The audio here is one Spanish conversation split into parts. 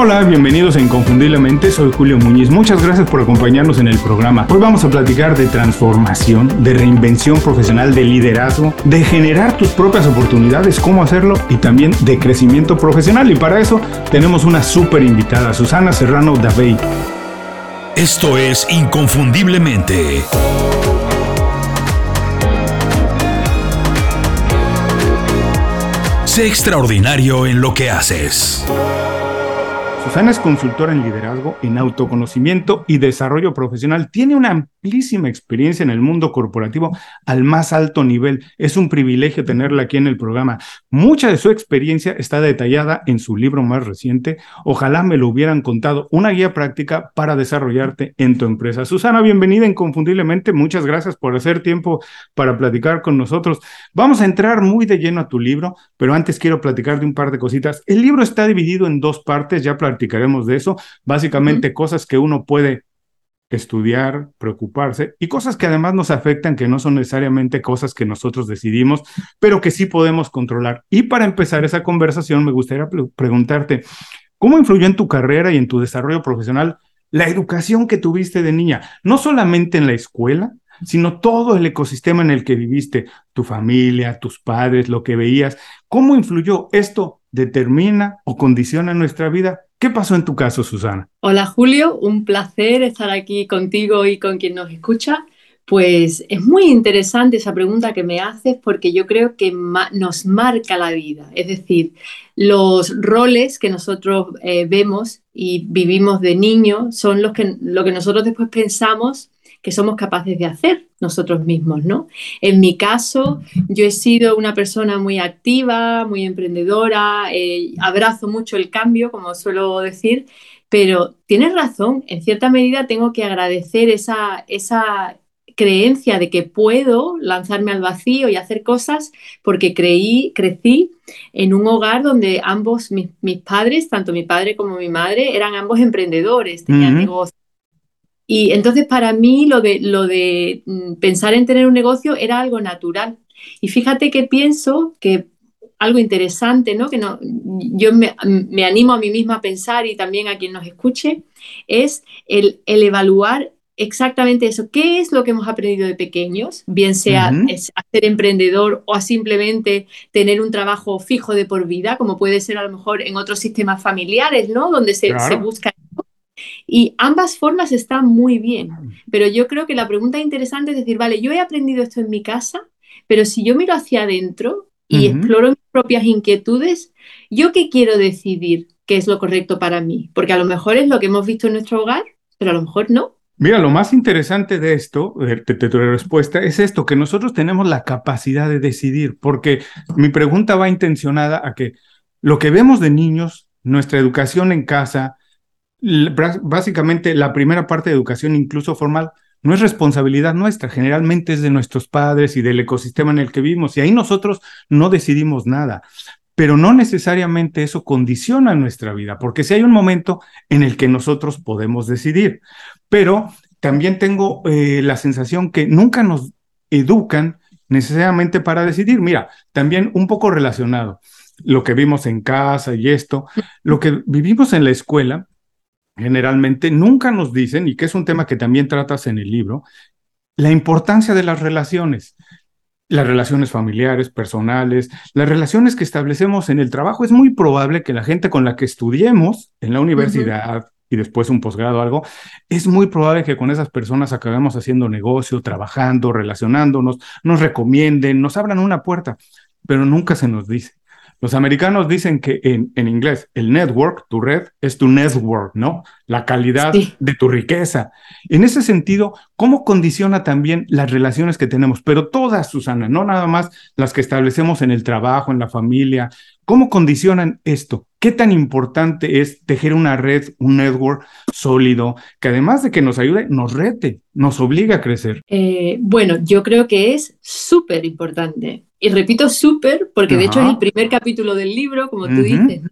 Hola, bienvenidos a Inconfundiblemente, soy Julio Muñiz. Muchas gracias por acompañarnos en el programa. Hoy vamos a platicar de transformación, de reinvención profesional, de liderazgo, de generar tus propias oportunidades, cómo hacerlo y también de crecimiento profesional. Y para eso tenemos una súper invitada, Susana Serrano Davey. Esto es Inconfundiblemente. Sé extraordinario en lo que haces. Susana es consultora en liderazgo, en autoconocimiento y desarrollo profesional. Tiene una amplísima experiencia en el mundo corporativo al más alto nivel. Es un privilegio tenerla aquí en el programa. Mucha de su experiencia está detallada en su libro más reciente. Ojalá me lo hubieran contado, una guía práctica para desarrollarte en tu empresa. Susana, bienvenida inconfundiblemente. Muchas gracias por hacer tiempo para platicar con nosotros. Vamos a entrar muy de lleno a tu libro, pero antes quiero platicar de un par de cositas. El libro está dividido en dos partes, ya platicaremos de eso. Básicamente cosas que uno puede estudiar, preocuparse y cosas que además nos afectan, que no son necesariamente cosas que nosotros decidimos, pero que sí podemos controlar. Y para empezar esa conversación, me gustaría preguntarte, ¿cómo influyó en tu carrera y en tu desarrollo profesional la educación que tuviste de niña? No solamente en la escuela, sino todo el ecosistema en el que viviste, tu familia, tus padres, lo que veías. ¿Cómo influyó esto? ¿Determina o condiciona nuestra vida? ¿Qué pasó en tu caso, Susana? Hola Julio, un placer estar aquí contigo y con quien nos escucha. Pues es muy interesante esa pregunta que me haces porque yo creo que nos marca la vida. Es decir, los roles que nosotros eh, vemos y vivimos de niño son los que, lo que nosotros después pensamos que somos capaces de hacer nosotros mismos, ¿no? En mi caso, yo he sido una persona muy activa, muy emprendedora, eh, abrazo mucho el cambio, como suelo decir, pero tienes razón, en cierta medida tengo que agradecer esa, esa creencia de que puedo lanzarme al vacío y hacer cosas porque creí, crecí en un hogar donde ambos, mis, padres, tanto mi padre como mi madre, eran ambos emprendedores, tenían negocios y entonces para mí lo de, lo de mm, pensar en tener un negocio era algo natural. Y fíjate que pienso que algo interesante, ¿no? Que no, yo me, animo a mí misma a pensar y también a quien nos escuche, es el, evaluar exactamente eso. ¿Qué es lo que hemos aprendido de pequeños? Bien sea ser emprendedor o a simplemente tener un trabajo fijo de por vida, como puede ser a lo mejor en otros sistemas familiares, ¿no? Donde se, se busca y ambas formas están muy bien, pero yo creo que la pregunta interesante es decir, vale, yo he aprendido esto en mi casa, pero si yo miro hacia adentro y exploro mis propias inquietudes, ¿yo qué quiero decidir qué es lo correcto para mí? Porque a lo mejor es lo que hemos visto en nuestro hogar, pero a lo mejor no. Mira, lo más interesante de esto, de, tu respuesta, es esto, que nosotros tenemos la capacidad de decidir, porque mi pregunta va intencionada a que lo que vemos de niños, nuestra educación en casa, básicamente la primera parte de educación, incluso formal, no es responsabilidad nuestra, generalmente es de nuestros padres y del ecosistema en el que vivimos, y ahí nosotros no decidimos nada. Pero no necesariamente eso condiciona nuestra vida, porque si hay un momento en el que nosotros podemos decidir. Pero también tengo eh, la sensación que nunca nos educan necesariamente para decidir. Mira, también un poco relacionado, lo que vimos en casa y esto, lo que vivimos en la escuela generalmente nunca nos dicen, y que es un tema que también tratas en el libro, la importancia de las relaciones. Las relaciones familiares, personales, las relaciones que establecemos en el trabajo. Es muy probable que la gente con la que estudiemos en la universidad, y después un posgrado algo, es muy probable que con esas personas acabemos haciendo negocio, trabajando, relacionándonos, nos recomienden, nos abran una puerta, pero nunca se nos dice. Los americanos dicen que en, en, inglés el network, tu red, es tu network, ¿no? La calidad de tu riqueza. En ese sentido, ¿cómo condiciona también las relaciones que tenemos? Pero todas, Susana, no nada más las que establecemos en el trabajo, en la familia. ¿Cómo condicionan esto? ¿Qué tan importante es tejer una red, un network sólido, que además de que nos ayude, nos rete, nos obliga a crecer? Eh, bueno, yo creo que es súper importante. Y repito súper, porque de hecho es el primer capítulo del libro, como tú dices.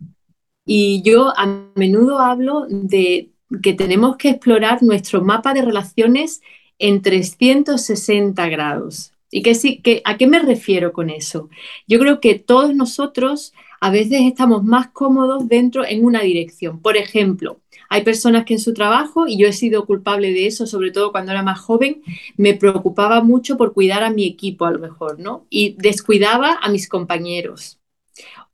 Y yo a menudo hablo de que tenemos que explorar nuestro mapa de relaciones en 360 grados. ¿Y qué, sí, que, a qué me refiero con eso? Yo creo que todos nosotros a veces estamos más cómodos dentro en una dirección. Por ejemplo, hay personas que en su trabajo, y yo he sido culpable de eso, sobre todo cuando era más joven, me preocupaba mucho por cuidar a mi equipo a lo mejor, ¿no? Y descuidaba a mis compañeros.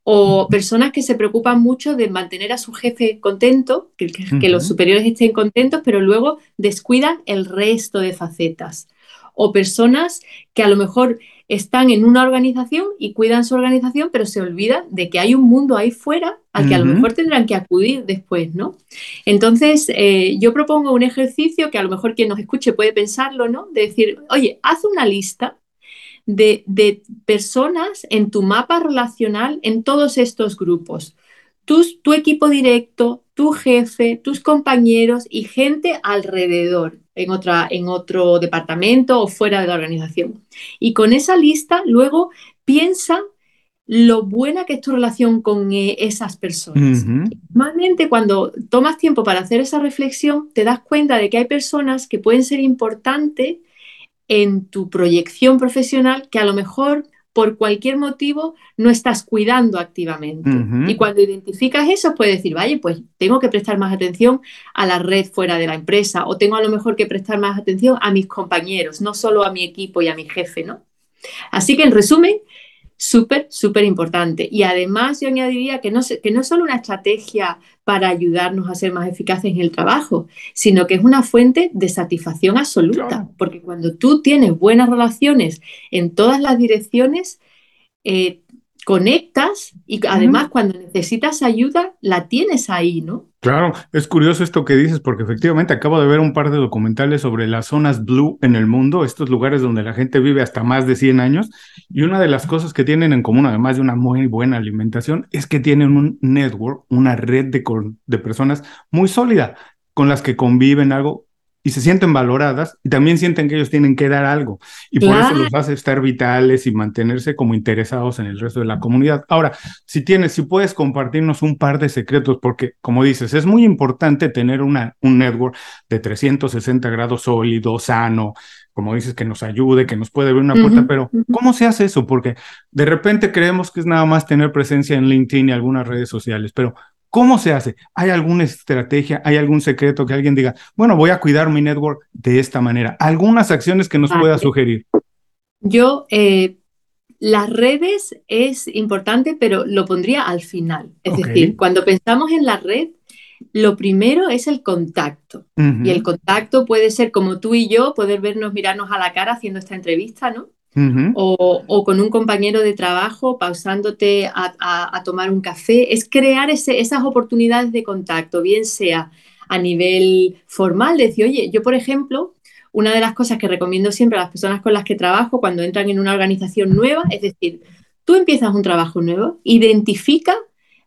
O personas que se preocupan mucho de mantener a su jefe contento, que, que los superiores estén contentos, pero luego descuidan el resto de facetas. O personas que a lo mejor están en una organización y cuidan su organización, pero se olvidan de que hay un mundo ahí fuera al que a lo mejor tendrán que acudir después, ¿no? Entonces, eh, yo propongo un ejercicio que a lo mejor quien nos escuche puede pensarlo, ¿no? De decir, oye, haz una lista de, de personas en tu mapa relacional en todos estos grupos. Tu equipo directo, tu jefe, tus compañeros y gente alrededor en, otra, en otro departamento o fuera de la organización. Y con esa lista luego piensa lo buena que es tu relación con eh, esas personas. Normalmente cuando tomas tiempo para hacer esa reflexión, te das cuenta de que hay personas que pueden ser importantes en tu proyección profesional que a lo mejor por cualquier motivo no estás cuidando activamente. Y cuando identificas eso, puedes decir, vaya, pues tengo que prestar más atención a la red fuera de la empresa o tengo a lo mejor que prestar más atención a mis compañeros, no solo a mi equipo y a mi jefe, ¿no? Así que en resumen, súper, súper importante. Y además yo añadiría que no, que no es solo una estrategia para ayudarnos a ser más eficaces en el trabajo, sino que es una fuente de satisfacción absoluta, porque cuando tú tienes buenas relaciones en todas las direcciones, eh, conectas y además cuando necesitas ayuda la tienes ahí, ¿no? Claro, es curioso esto que dices porque efectivamente acabo de ver un par de documentales sobre las zonas blue en el mundo, estos lugares donde la gente vive hasta más de 100 años y una de las cosas que tienen en común, además de una muy buena alimentación, es que tienen un network, una red de, de personas muy sólida con las que conviven algo y se sienten valoradas y también sienten que ellos tienen que dar algo y por eso los hace estar vitales y mantenerse como interesados en el resto de la comunidad. Ahora, si tienes, si puedes compartirnos un par de secretos, porque como dices, es muy importante tener una, un network de 360 grados sólido, sano, como dices, que nos ayude, que nos puede abrir una puerta, pero ¿cómo se hace eso? Porque de repente creemos que es nada más tener presencia en LinkedIn y algunas redes sociales, pero ¿Cómo se hace? ¿Hay alguna estrategia? ¿Hay algún secreto que alguien diga, bueno, voy a cuidar mi network de esta manera? ¿Algunas acciones que nos pueda sugerir? Yo, eh, las redes es importante, pero lo pondría al final. Es decir, cuando pensamos en la red, lo primero es el contacto. Y el contacto puede ser como tú y yo, poder vernos, mirarnos a la cara haciendo esta entrevista, ¿no? O, con un compañero de trabajo pausándote a, tomar un café, es crear esas oportunidades de contacto, bien sea a nivel formal, decir, oye, yo por ejemplo, una de las cosas que recomiendo siempre a las personas con las que trabajo cuando entran en una organización nueva, es decir, tú empiezas un trabajo nuevo, identifica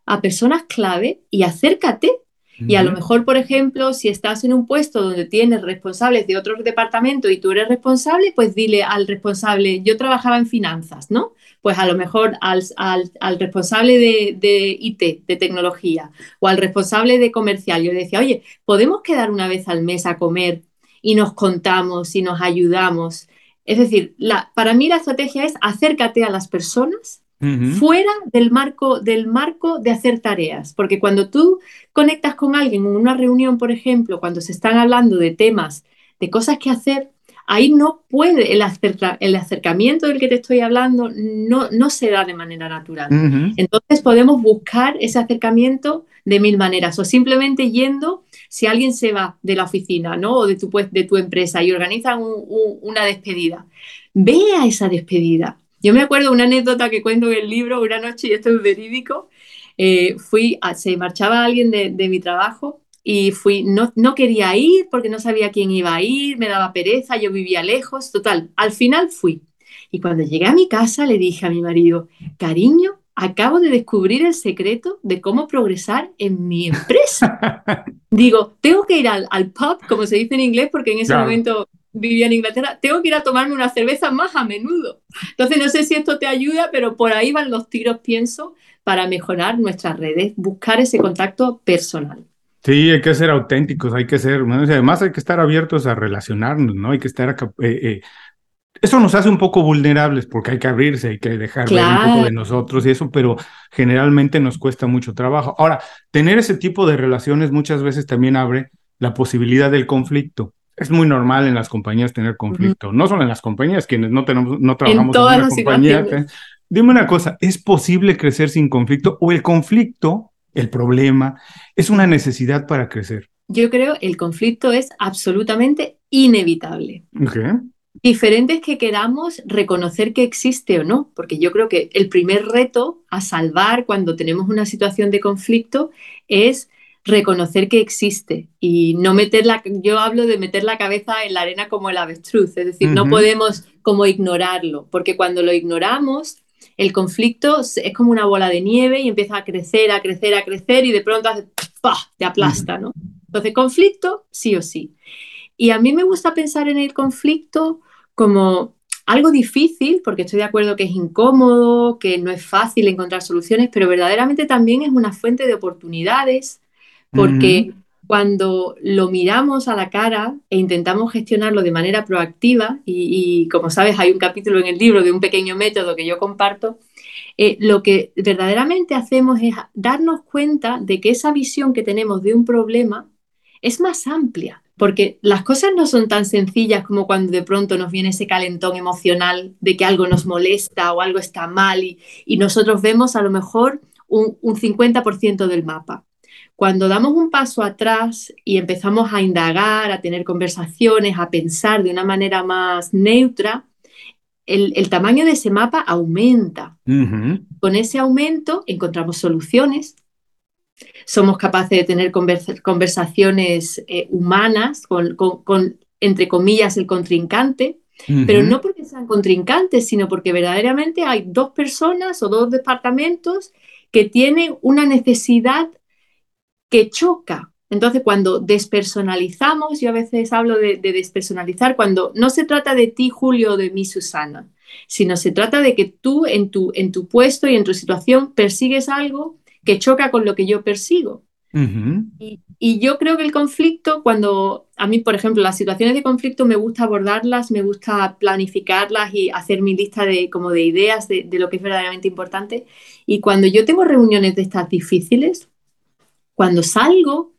a personas clave y acércate y a lo mejor, por ejemplo, si estás en un puesto donde tienes responsables de otro departamento y tú eres responsable, pues dile al responsable, yo trabajaba en finanzas, ¿no? Pues a lo mejor al, al, responsable de, de, IT, de tecnología, o al responsable de comercial, yo le decía, oye, ¿podemos quedar una vez al mes a comer y nos contamos y nos ayudamos? Es decir, la, para mí la estrategia es acércate a las personas fuera del marco, del marco de hacer tareas, porque cuando tú conectas con alguien en una reunión, por ejemplo, cuando se están hablando de temas, de cosas que hacer, ahí no puede, el, el acercamiento del que te estoy hablando no, no se da de manera natural. Entonces podemos buscar ese acercamiento de mil maneras o simplemente yendo, si alguien se va de la oficina ¿no? o de tu, de tu empresa y organiza una despedida, ve a esa despedida yo me acuerdo una anécdota que cuento en el libro, una noche, y esto es verídico, eh, fui, se marchaba alguien de, mi trabajo y fui, no, no quería ir porque no sabía quién iba a ir, me daba pereza, yo vivía lejos, total, al final fui. Y cuando llegué a mi casa le dije a mi marido, cariño, acabo de descubrir el secreto de cómo progresar en mi empresa. Digo, tengo que ir al, pub, como se dice en inglés, porque en ese momento vivía en Inglaterra, tengo que ir a tomarme una cerveza más a menudo. Entonces, no sé si esto te ayuda, pero por ahí van los tiros, pienso, para mejorar nuestras redes, buscar ese contacto personal. Sí, hay que ser auténticos, hay que ser, además hay que estar abiertos a relacionarnos, ¿no? Hay que estar eh, eh, eso nos hace un poco vulnerables porque hay que abrirse, hay que dejar ver un poco de nosotros y eso, pero generalmente nos cuesta mucho trabajo. Ahora, tener ese tipo de relaciones muchas veces también abre la posibilidad del conflicto. Es muy normal en las compañías tener conflicto, no solo en las compañías, quienes no tenemos, no trabajamos en, una compañía. ¿eh? Dime una cosa, ¿es posible crecer sin conflicto o el conflicto, el problema, es una necesidad para crecer? Yo creo el conflicto es absolutamente inevitable. Okay. Diferente es que queramos reconocer que existe o no, porque yo creo que el primer reto a salvar cuando tenemos una situación de conflicto es reconocer que existe y no meter la, yo hablo de meter la cabeza en la arena como el avestruz, es decir, no podemos como ignorarlo, porque cuando lo ignoramos, el conflicto es como una bola de nieve y empieza a crecer, a crecer, a crecer y de pronto hace, ¡pah! te aplasta, ¿no? Entonces, conflicto, sí o sí. Y a mí me gusta pensar en el conflicto como algo difícil, porque estoy de acuerdo que es incómodo, que no es fácil encontrar soluciones, pero verdaderamente también es una fuente de oportunidades, porque cuando lo miramos a la cara e intentamos gestionarlo de manera proactiva, y, como sabes hay un capítulo en el libro de un pequeño método que yo comparto, eh, lo que verdaderamente hacemos es darnos cuenta de que esa visión que tenemos de un problema es más amplia, porque las cosas no son tan sencillas como cuando de pronto nos viene ese calentón emocional de que algo nos molesta o algo está mal y, nosotros vemos a lo mejor un, 50% del mapa. Cuando damos un paso atrás y empezamos a indagar, a tener conversaciones, a pensar de una manera más neutra, el, tamaño de ese mapa aumenta. Con ese aumento encontramos soluciones, somos capaces de tener conversaciones eh, humanas con, entre comillas, el contrincante, pero no porque sean contrincantes, sino porque verdaderamente hay dos personas o dos departamentos que tienen una necesidad que choca. Entonces, cuando despersonalizamos, yo a veces hablo de, de despersonalizar, cuando no se trata de ti, Julio, o de mí, Susana, sino se trata de que tú en tu, en tu puesto y en tu situación persigues algo que choca con lo que yo persigo. y, yo creo que el conflicto, cuando a mí, por ejemplo, las situaciones de conflicto me gusta abordarlas, me gusta planificarlas y hacer mi lista de, como de ideas de, lo que es verdaderamente importante. Y cuando yo tengo reuniones de estas difíciles, cuando salgo,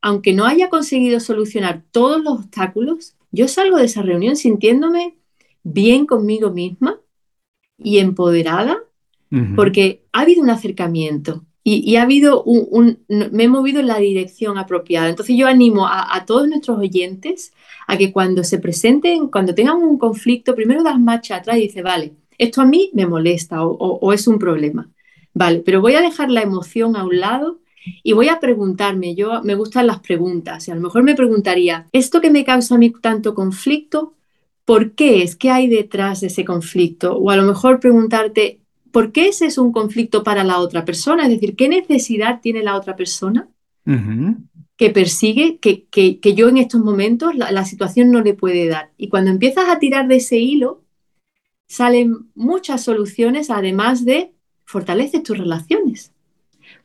aunque no haya conseguido solucionar todos los obstáculos, yo salgo de esa reunión sintiéndome bien conmigo misma y empoderada, porque ha habido un acercamiento, y, ha habido un, me he movido en la dirección apropiada. Entonces yo animo a, todos nuestros oyentes a que cuando se presenten, cuando tengan un conflicto, primero das marcha atrás y dice, vale, esto a mí me molesta o, es un problema. Vale, pero voy a dejar la emoción a un lado y voy a preguntarme, yo me gustan las preguntas, y a lo mejor me preguntaría, ¿esto que me causa a mí tanto conflicto, por qué es? ¿Qué hay detrás de ese conflicto? O a lo mejor preguntarte, ¿por qué ese es un conflicto para la otra persona? Es decir, ¿qué necesidad tiene la otra persona que persigue que, que, yo en estos momentos la, situación no le puede dar? Y cuando empiezas a tirar de ese hilo, salen muchas soluciones, además de fortaleces tus relaciones.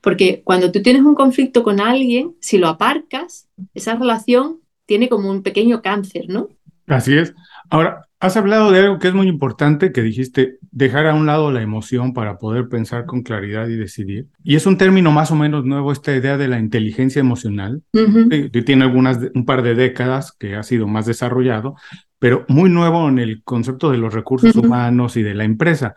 Porque cuando tú tienes un conflicto con alguien, si lo aparcas, esa relación tiene como un pequeño cáncer, ¿no? Así es. Ahora, Has hablado de algo que es muy importante, que dijiste dejar a un lado la emoción para poder pensar con claridad y decidir. Y es un término más o menos nuevo, esta idea de la inteligencia emocional. Tiene algunas, un par de décadas que ha sido más desarrollado, pero muy nuevo en el concepto de los recursos humanos y de la empresa.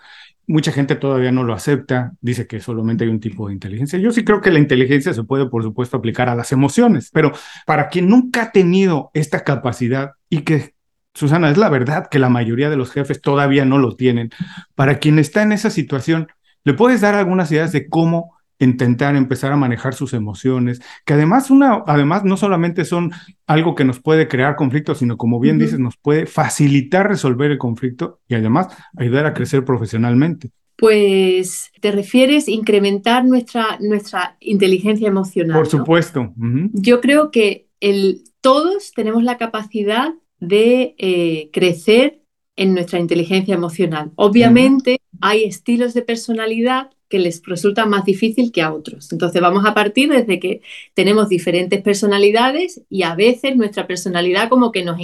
Mucha gente todavía no lo acepta, dice que solamente hay un tipo de inteligencia. Yo sí creo que la inteligencia se puede, por supuesto, aplicar a las emociones, pero para quien nunca ha tenido esta capacidad y que Susana, es la verdad que la mayoría de los jefes todavía no lo tienen. Para quien está en esa situación, ¿le puedes dar algunas ideas de cómo intentar empezar a manejar sus emociones? Que además, una, además no solamente son algo que nos puede crear conflictos, sino como bien dices, nos puede facilitar resolver el conflicto y además ayudar a crecer profesionalmente. Pues te refieres a incrementar nuestra, nuestra inteligencia emocional. Por supuesto. Yo creo que el, todos tenemos la capacidad de eh, crecer en nuestra inteligencia emocional. Obviamente hay estilos de personalidad que les resulta más difícil que a otros. Entonces vamos a partir desde que tenemos diferentes personalidades y a veces nuestra personalidad como que nos,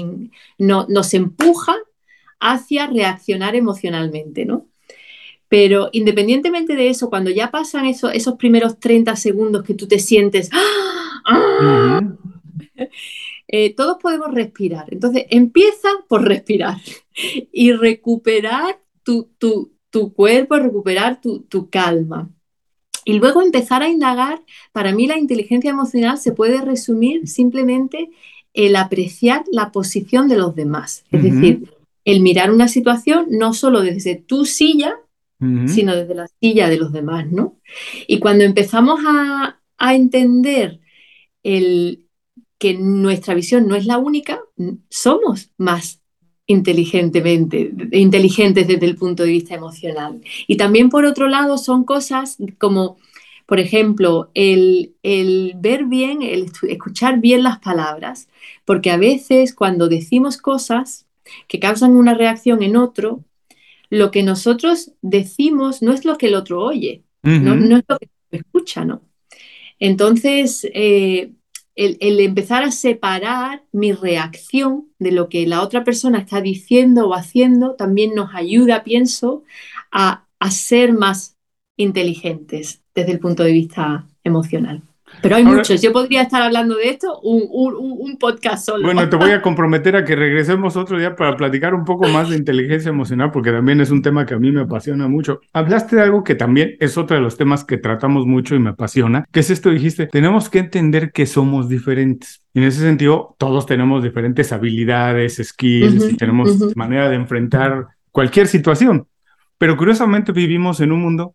nos empuja hacia reaccionar emocionalmente, ¿no? Pero independientemente de eso, cuando ya pasan eso, esos primeros 30 segundos que tú te sientes, ¡Ah! eh, todos podemos respirar. Entonces, empieza por respirar y recuperar tu, cuerpo, recuperar tu, calma. Y luego empezar a indagar, para mí la inteligencia emocional se puede resumir simplemente el apreciar la posición de los demás. Es decir, el mirar una situación no solo desde tu silla, sino desde la silla de los demás, ¿no? Y cuando empezamos a, entender el, que nuestra visión no es la única, somos más inteligentemente, inteligentes desde el punto de vista emocional. Y también por otro lado son cosas como, por ejemplo, el, el ver bien, el escuchar bien las palabras, porque a veces cuando decimos cosas que causan una reacción en otro, lo que nosotros decimos no es lo que el otro oye, no, es lo que escucha, ¿no? Entonces, eh, el, empezar a separar mi reacción de lo que la otra persona está diciendo o haciendo también nos ayuda, pienso, a ser más inteligentes desde el punto de vista emocional. Pero hay muchos. Yo podría estar hablando de esto un, un, podcast solo. Bueno, te voy a comprometer a que regresemos otro día para platicar un poco más de inteligencia emocional, porque también es un tema que a mí me apasiona mucho. Hablaste de algo que también es otro de los temas que tratamos mucho y me apasiona, que es esto, dijiste, tenemos que entender que somos diferentes. Y en ese sentido, todos tenemos diferentes habilidades, skills, y tenemos manera de enfrentar cualquier situación. Pero curiosamente vivimos en un mundo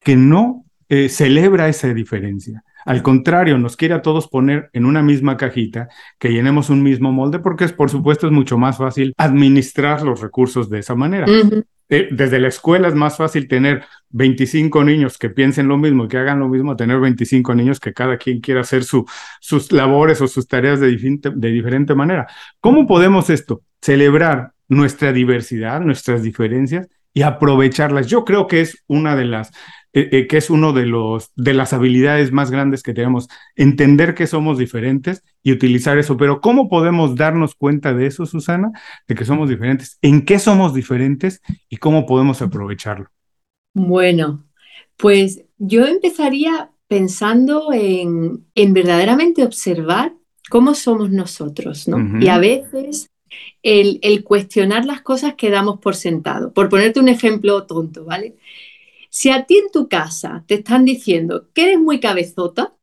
que no eh, celebra esa diferencia. Al contrario, nos quiere a todos poner en una misma cajita, que llenemos un mismo molde, porque es, por supuesto es mucho más fácil administrar los recursos de esa manera. Desde la escuela es más fácil tener 25 niños que piensen lo mismo, que hagan lo mismo, tener 25 niños que cada quien quiera hacer su, sus labores o sus tareas de, de diferente manera. ¿Cómo podemos esto? Celebrar nuestra diversidad, nuestras diferencias y aprovecharlas. Yo creo que es una de las eh, eh, que es uno de los de las habilidades más grandes que tenemos, entender que somos diferentes y utilizar eso. Pero ¿cómo podemos darnos cuenta de eso, Susana? De que somos diferentes, en qué somos diferentes y cómo podemos aprovecharlo. Bueno, pues yo empezaría pensando en, en verdaderamente observar cómo somos nosotros, ¿no? Y a veces el, el, cuestionar las cosas que damos por sentado. Por ponerte un ejemplo tonto, ¿vale? Si a ti en tu casa te están diciendo que eres muy cabezota,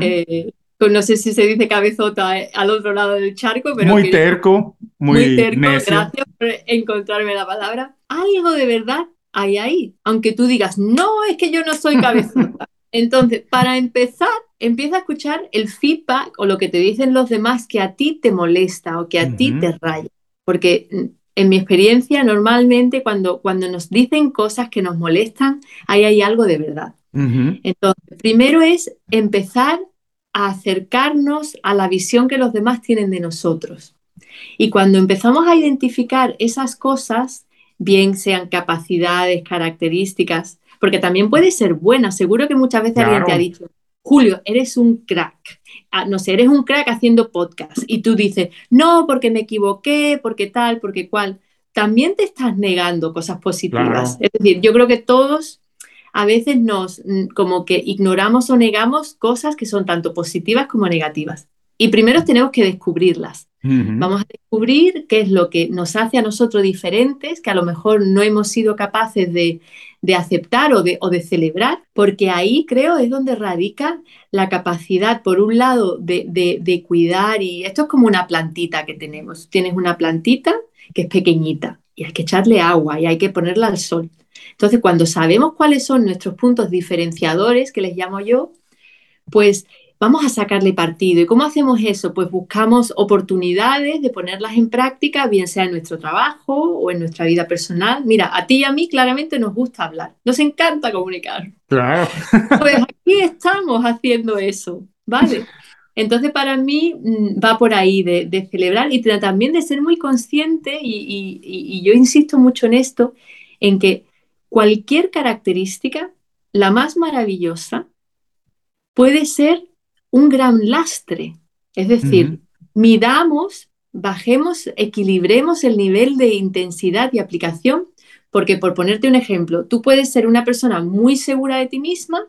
eh, pues no sé si se dice cabezota eh, al otro lado del charco, pero... Muy terco, muy, terco, gracias por encontrarme la palabra. Algo de verdad hay ahí, aunque tú digas, no, es que yo no soy cabezota. Entonces, para empezar, empieza a escuchar el feedback o lo que te dicen los demás que a ti te molesta o que a ti te raya. Porque mm, en mi experiencia, normalmente cuando, cuando nos dicen cosas que nos molestan, ahí hay algo de verdad. Entonces, primero es empezar a acercarnos a la visión que los demás tienen de nosotros. Y cuando empezamos a identificar esas cosas, bien sean capacidades, características, porque también puede ser buena. Seguro que muchas veces alguien te ha dicho, Julio, eres un crack. Ah, no sé, eres un crack haciendo podcast y tú dices, no, porque me equivoqué, porque tal, porque cual. También te estás negando cosas positivas. Es decir, yo creo que todos a veces nos mm, como que ignoramos o negamos cosas que son tanto positivas como negativas. Y primero tenemos que descubrirlas. Vamos a descubrir qué es lo que nos hace a nosotros diferentes, que a lo mejor no hemos sido capaces de, aceptar o de, o de, celebrar, porque ahí creo es donde radica la capacidad, por un lado, de, de, cuidar, y esto es como una plantita que tenemos. Tienes una plantita que es pequeñita y hay que echarle agua y hay que ponerla al sol. Entonces, cuando sabemos cuáles son nuestros puntos diferenciadores, que les llamo yo, pues vamos a sacarle partido. ¿Y cómo hacemos eso? Pues buscamos oportunidades de ponerlas en práctica, bien sea en nuestro trabajo o en nuestra vida personal. Mira, a ti y a mí claramente nos gusta hablar, nos encanta comunicar. Claro. Pues aquí estamos haciendo eso, ¿vale? Entonces, para mí mm, va por ahí de, celebrar y también de ser muy consciente, y yo insisto mucho en esto, en que cualquier característica, la más maravillosa, puede ser un gran lastre. Es decir, midamos bajemos, equilibremos el nivel de intensidad y aplicación, porque por ponerte un ejemplo, tú puedes ser una persona muy segura de ti misma,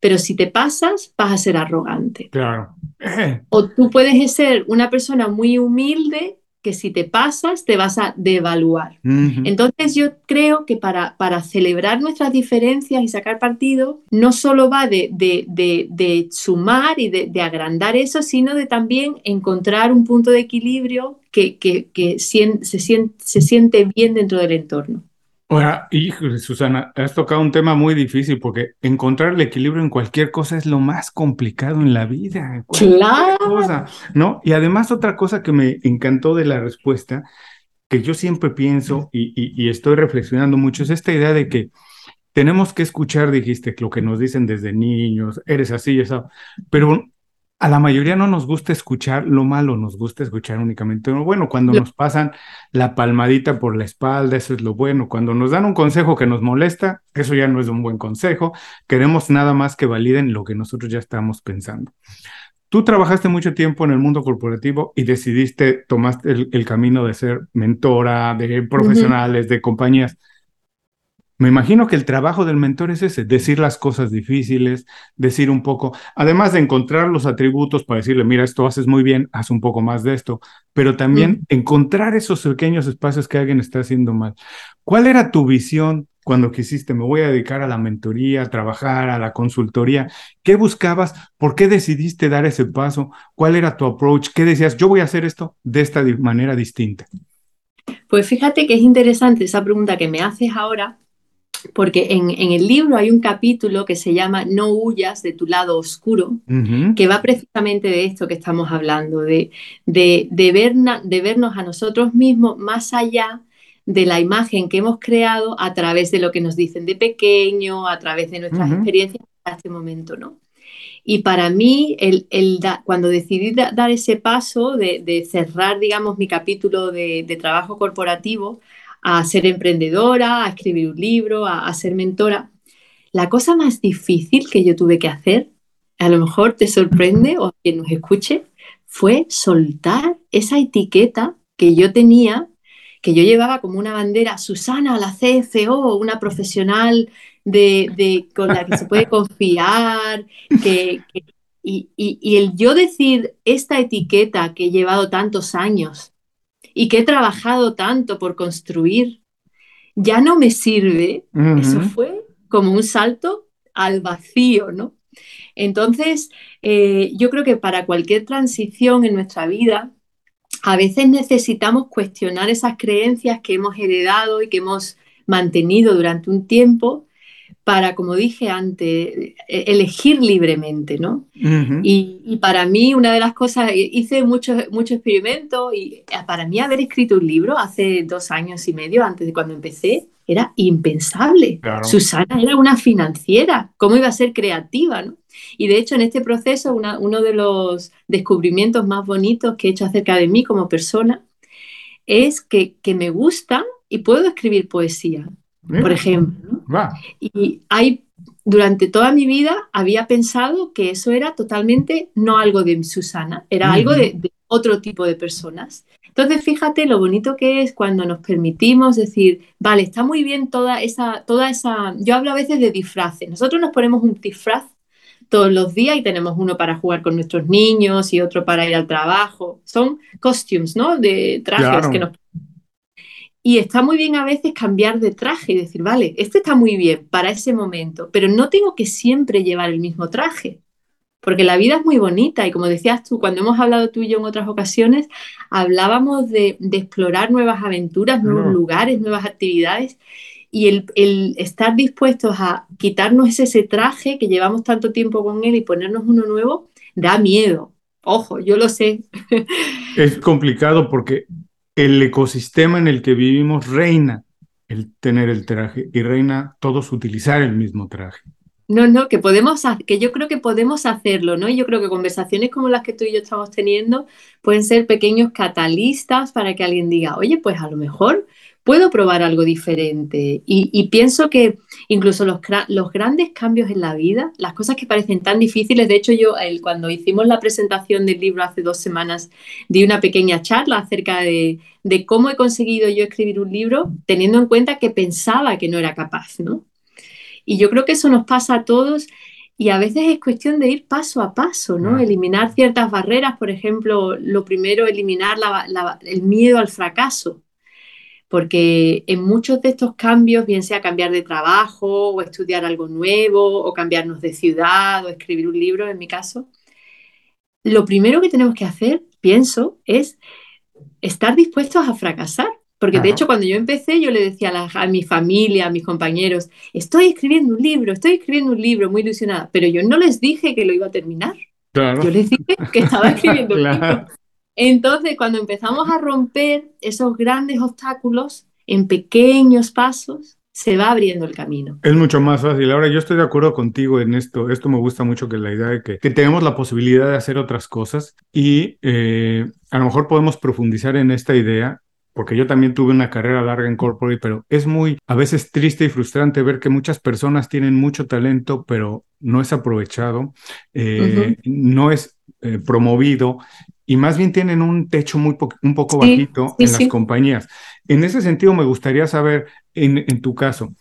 pero si te pasas, vas a ser arrogante. Claro. O tú puedes ser una persona muy humilde que si te pasas te vas a devaluar. Entonces yo creo que para, para celebrar nuestras diferencias y sacar partido, no solo va de, de, sumar y de, agrandar eso, sino de también encontrar un punto de equilibrio que, que, que se, siente, se siente bien dentro del entorno. Ahora, híjole, Susana, has tocado un tema muy difícil porque encontrar el equilibrio en cualquier cosa es lo más complicado en la vida. Claro. ¿no? Y además otra cosa que me encantó de la respuesta, que yo siempre pienso y, y, estoy reflexionando mucho, es esta idea de que tenemos que escuchar, dijiste, lo que nos dicen desde niños, eres así y eso, pero a la mayoría no nos gusta escuchar lo malo, nos gusta escuchar únicamente lo bueno. Cuando nos pasan la palmadita por la espalda, eso es lo bueno. Cuando nos dan un consejo que nos molesta, eso ya no es un buen consejo. Queremos nada más que validen lo que nosotros ya estamos pensando. Tú trabajaste mucho tiempo en el mundo corporativo y decidiste, tomaste el, camino de ser mentora de profesionales, de compañías. Me imagino que el trabajo del mentor es ese, decir las cosas difíciles, decir un poco, además de encontrar los atributos para decirle, mira, esto haces muy bien, haz un poco más de esto, pero también encontrar esos pequeños espacios que alguien está haciendo mal. ¿Cuál era tu visión cuando quisiste, me voy a dedicar a la mentoría, a trabajar, a la consultoría? ¿Qué buscabas? ¿Por qué decidiste dar ese paso? ¿Cuál era tu approach? ¿Qué decías? Yo voy a hacer esto de esta manera distinta. Pues fíjate que es interesante esa pregunta que me haces ahora, porque en, el libro hay un capítulo que se llama No huyas de tu lado oscuro, que va precisamente de esto que estamos hablando, de, de, de, vernos a nosotros mismos más allá de la imagen que hemos creado a través de lo que nos dicen de pequeño, a través de nuestras experiencias hasta este momento, ¿no? Y para mí, el, cuando decidí dar ese paso de, cerrar, digamos, mi capítulo de, trabajo corporativo, a ser emprendedora, a escribir un libro, a, ser mentora. La cosa más difícil que yo tuve que hacer, a lo mejor te sorprende o quien nos escuche, fue soltar esa etiqueta que yo tenía, que yo llevaba como una bandera, Susana, la CFO, una profesional de, con la que se puede confiar, que, y, y, el yo decir esta etiqueta que he llevado tantos años y que he trabajado tanto por construir, ya no me sirve. Eso fue como un salto al vacío, ¿no? Entonces, eh, yo creo que para cualquier transición en nuestra vida, a veces necesitamos cuestionar esas creencias que hemos heredado y que hemos mantenido durante un tiempo para, como dije antes, e-, elegir libremente, ¿no? y, para mí una de las cosas, hice muchos mucho experimentos y para mí haber escrito un libro hace dos años y medio, antes de cuando empecé, era impensable. Susana era una financiera, ¿cómo iba a ser creativa, no? Y de hecho en este proceso uno de los descubrimientos más bonitos que he hecho acerca de mí como persona es que, que me gusta y puedo escribir poesía por ejemplo. Y hay, durante toda mi vida había pensado que eso era totalmente no algo de Susana, era algo de, otro tipo de personas. Entonces, fíjate lo bonito que es cuando nos permitimos decir, vale, está muy bien toda esa, toda esa, yo hablo a veces de disfraces, nosotros nos ponemos un disfraz todos los días y tenemos uno para jugar con nuestros niños y otro para ir al trabajo. Son costumes, ¿no? De trajes que nos y está muy bien a veces cambiar de traje y decir, vale, este está muy bien para ese momento, pero no tengo que siempre llevar el mismo traje, porque la vida es muy bonita y como decías tú, cuando hemos hablado tú y yo en otras ocasiones, hablábamos de, explorar nuevas aventuras, nuevos lugares, nuevas actividades y el, el, estar dispuestos a quitarnos ese traje que llevamos tanto tiempo con él y ponernos uno nuevo, da miedo. Ojo, yo lo sé. Es complicado porque el ecosistema en el que vivimos reina el tener el traje y reina todos utilizar el mismo traje. No, no, que podemos, que yo creo que podemos hacerlo, ¿no? Y yo creo que conversaciones como las que tú y yo estamos teniendo pueden ser pequeños catalistas para que alguien diga, oye, pues a lo mejor puedo probar algo diferente. Y, pienso que incluso los, los, grandes cambios en la vida, las cosas que parecen tan difíciles, de hecho yo el, cuando hicimos la presentación del libro hace dos semanas, di una pequeña charla acerca de, de cómo he conseguido yo escribir un libro, teniendo en cuenta que pensaba que no era capaz, ¿no? Y yo creo que eso nos pasa a todos y a veces es cuestión de ir paso a paso, ¿no? Eliminar ciertas barreras, por ejemplo, lo primero, eliminar el miedo al fracaso, porque en muchos de estos cambios, bien sea cambiar de trabajo o estudiar algo nuevo o cambiarnos de ciudad o escribir un libro, en mi caso, lo primero que tenemos que hacer, pienso, es estar dispuestos a fracasar. Porque de hecho cuando yo empecé yo le decía a, mi familia, a mis compañeros, estoy escribiendo un libro, estoy escribiendo un libro, muy ilusionada, pero yo no les dije que lo iba a terminar. Yo les dije que estaba escribiendo un libro. Entonces cuando empezamos a romper esos grandes obstáculos en pequeños pasos, se va abriendo el camino. Es mucho más fácil. Ahora, yo estoy de acuerdo contigo en esto. Esto me gusta mucho que la idea de que, tenemos la posibilidad de hacer otras cosas y eh, a lo mejor podemos profundizar en esta idea porque yo también tuve una carrera larga en corporate, pero es muy a veces triste y frustrante ver que muchas personas tienen mucho talento, pero no es aprovechado, eh, no es eh, promovido y más bien tienen un techo muy un poco bajito en las compañías. En ese sentido, me gustaría saber, en, en tu caso,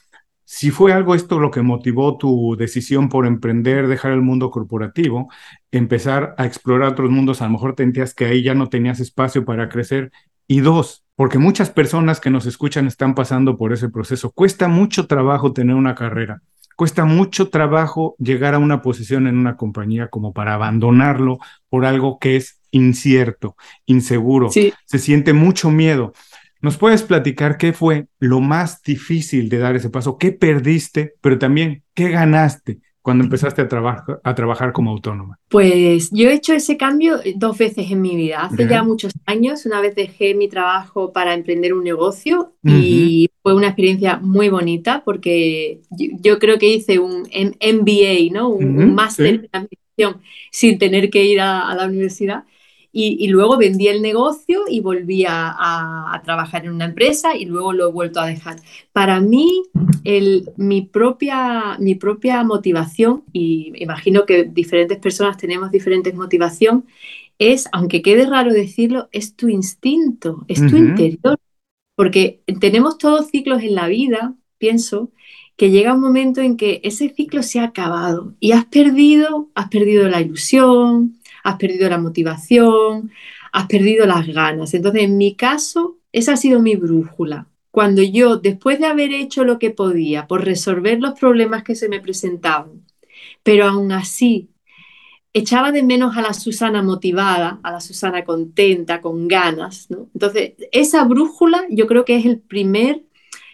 si fue algo esto lo que motivó tu decisión por emprender, dejar el mundo corporativo, empezar a explorar otros mundos, a lo mejor sentías que ahí ya no tenías espacio para crecer. Y dos, porque muchas personas que nos escuchan están pasando por ese proceso. Cuesta mucho trabajo tener una carrera, cuesta mucho trabajo llegar a una posición en una compañía como para abandonarlo por algo que es incierto, inseguro. Se siente mucho miedo. ¿Nos puedes platicar qué fue lo más difícil de dar ese paso? ¿Qué perdiste, pero también qué ganaste cuando empezaste a, trabajar a trabajar como autónoma? Pues yo he hecho ese cambio dos veces en mi vida. Hace ya muchos años, una vez dejé mi trabajo para emprender un negocio y fue una experiencia muy bonita porque yo, creo que hice un MBA, ¿no? un, máster en administración sin tener que ir a la universidad y, luego vendí el negocio y volví a, trabajar en una empresa y luego lo he vuelto a dejar. Para mí, el, mi, propia, mi propia motivación, y imagino que diferentes personas tenemos diferentes motivación, es, aunque quede raro decirlo, es tu instinto, es tu interior. Porque tenemos todos ciclos en la vida, pienso, que llega un momento en que ese ciclo se ha acabado y has perdido, has perdido la ilusión, has perdido la motivación, has perdido las ganas. Entonces, en mi caso, esa ha sido mi brújula. Cuando yo, después de haber hecho lo que podía por resolver los problemas que se me presentaban, pero aún así echaba de menos a la Susana motivada, a la Susana contenta, con ganas, Entonces, esa brújula yo creo que es el primer,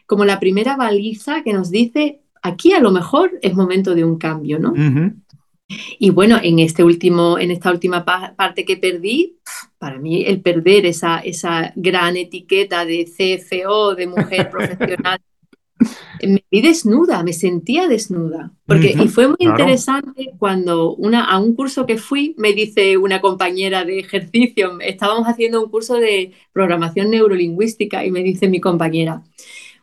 como la primera baliza que nos dice, aquí a lo mejor es momento de un cambio, ¿no? Y bueno, en, este último, en esta última parte que perdí, para mí el perder esa, esa gran etiqueta de CFO, de mujer profesional, me vi desnuda, me sentía desnuda. Porque, y fue muy interesante cuando una, a un curso que fui, me dice una compañera de ejercicio, estábamos haciendo un curso de programación neurolingüística y me dice mi compañera,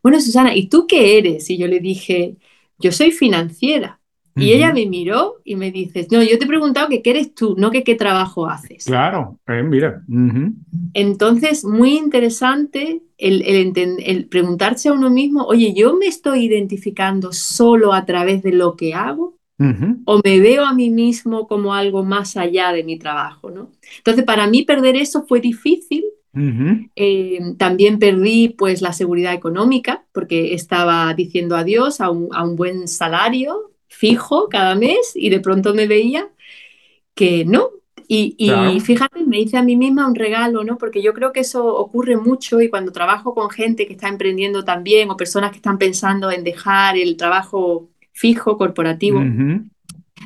bueno, Susana, ¿y tú qué eres? Y yo le dije, yo soy financiera. Y ella me miró y me dice, no, yo te he preguntado que qué eres tú, no que qué trabajo haces. Claro, eh, mira. Entonces, muy interesante el, el, preguntarse a uno mismo, oye, ¿yo me estoy identificando solo a través de lo que hago? ¿O me veo a mí mismo como algo más allá de mi trabajo? ¿no? Entonces, para mí perder eso fue difícil. Eh, también perdí pues la seguridad económica porque estaba diciendo adiós a un, a un buen salario fijo cada mes y de pronto me veía que no. Y, fíjate, me hice a mí misma un regalo, ¿no? Porque yo creo que eso ocurre mucho y cuando trabajo con gente que está emprendiendo también o personas que están pensando en dejar el trabajo fijo, corporativo,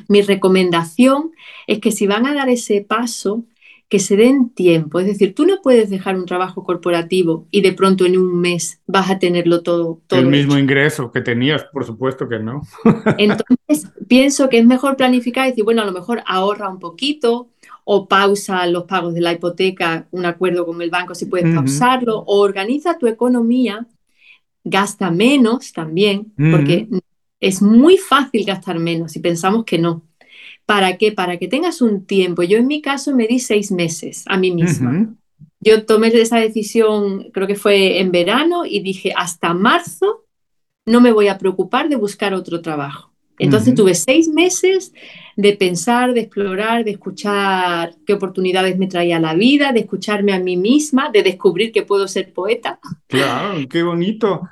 mi recomendación es que si van a dar ese paso, que se den tiempo. Es decir, tú no puedes dejar un trabajo corporativo y de pronto en un mes vas a tenerlo todo. todo El mismo ingreso que tenías, por supuesto que no. Entonces, pienso que es mejor planificar y decir, bueno, a lo mejor ahorra un poquito o pausa los pagos de la hipoteca, un acuerdo con el banco si puedes pausarlo, o organiza tu economía gasta menos también, porque es muy fácil gastar menos y pensamos que no. ¿Para qué? Para que tengas un tiempo. Yo en mi caso me di seis meses a mí misma. Yo tomé esa decisión, creo que fue en verano, y dije, hasta marzo no me voy a preocupar de buscar otro trabajo. Entonces tuve seis meses de pensar, de explorar, de escuchar qué oportunidades me traía la vida, de escucharme a mí misma, de descubrir que puedo ser poeta. Claro, qué bonito.